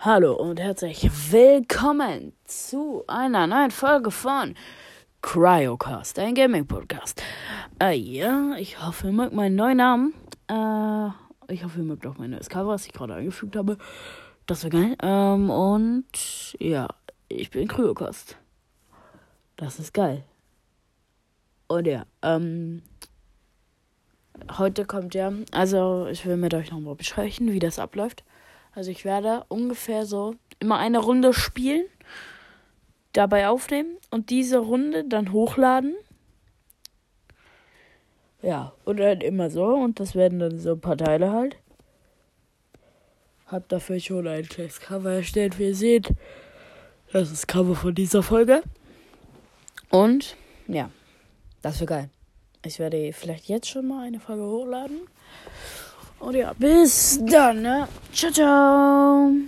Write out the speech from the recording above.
Hallo und herzlich willkommen zu einer neuen Folge von Cryocast, ein Gaming-Podcast. Äh, ja, ich hoffe, ihr mögt meinen neuen Namen. Äh, ich hoffe, ihr mögt auch mein neues Cover, was ich gerade eingefügt habe. Das wäre geil. Ähm, und ja, ich bin Cryocast. Das ist geil. Und ja, ähm, heute kommt ja, also ich will mit euch nochmal besprechen, wie das abläuft. Also ich werde ungefähr so immer eine Runde spielen, dabei aufnehmen und diese Runde dann hochladen. Ja, und dann immer so und das werden dann so ein paar Teile halt. Hab dafür schon ein kleines Cover erstellt, wie ihr seht. Das ist das Cover von dieser Folge. Und ja, das wird geil. Ich werde vielleicht jetzt schon mal eine Folge hochladen. Und ja, bis dann. Ne? Ciao, ciao.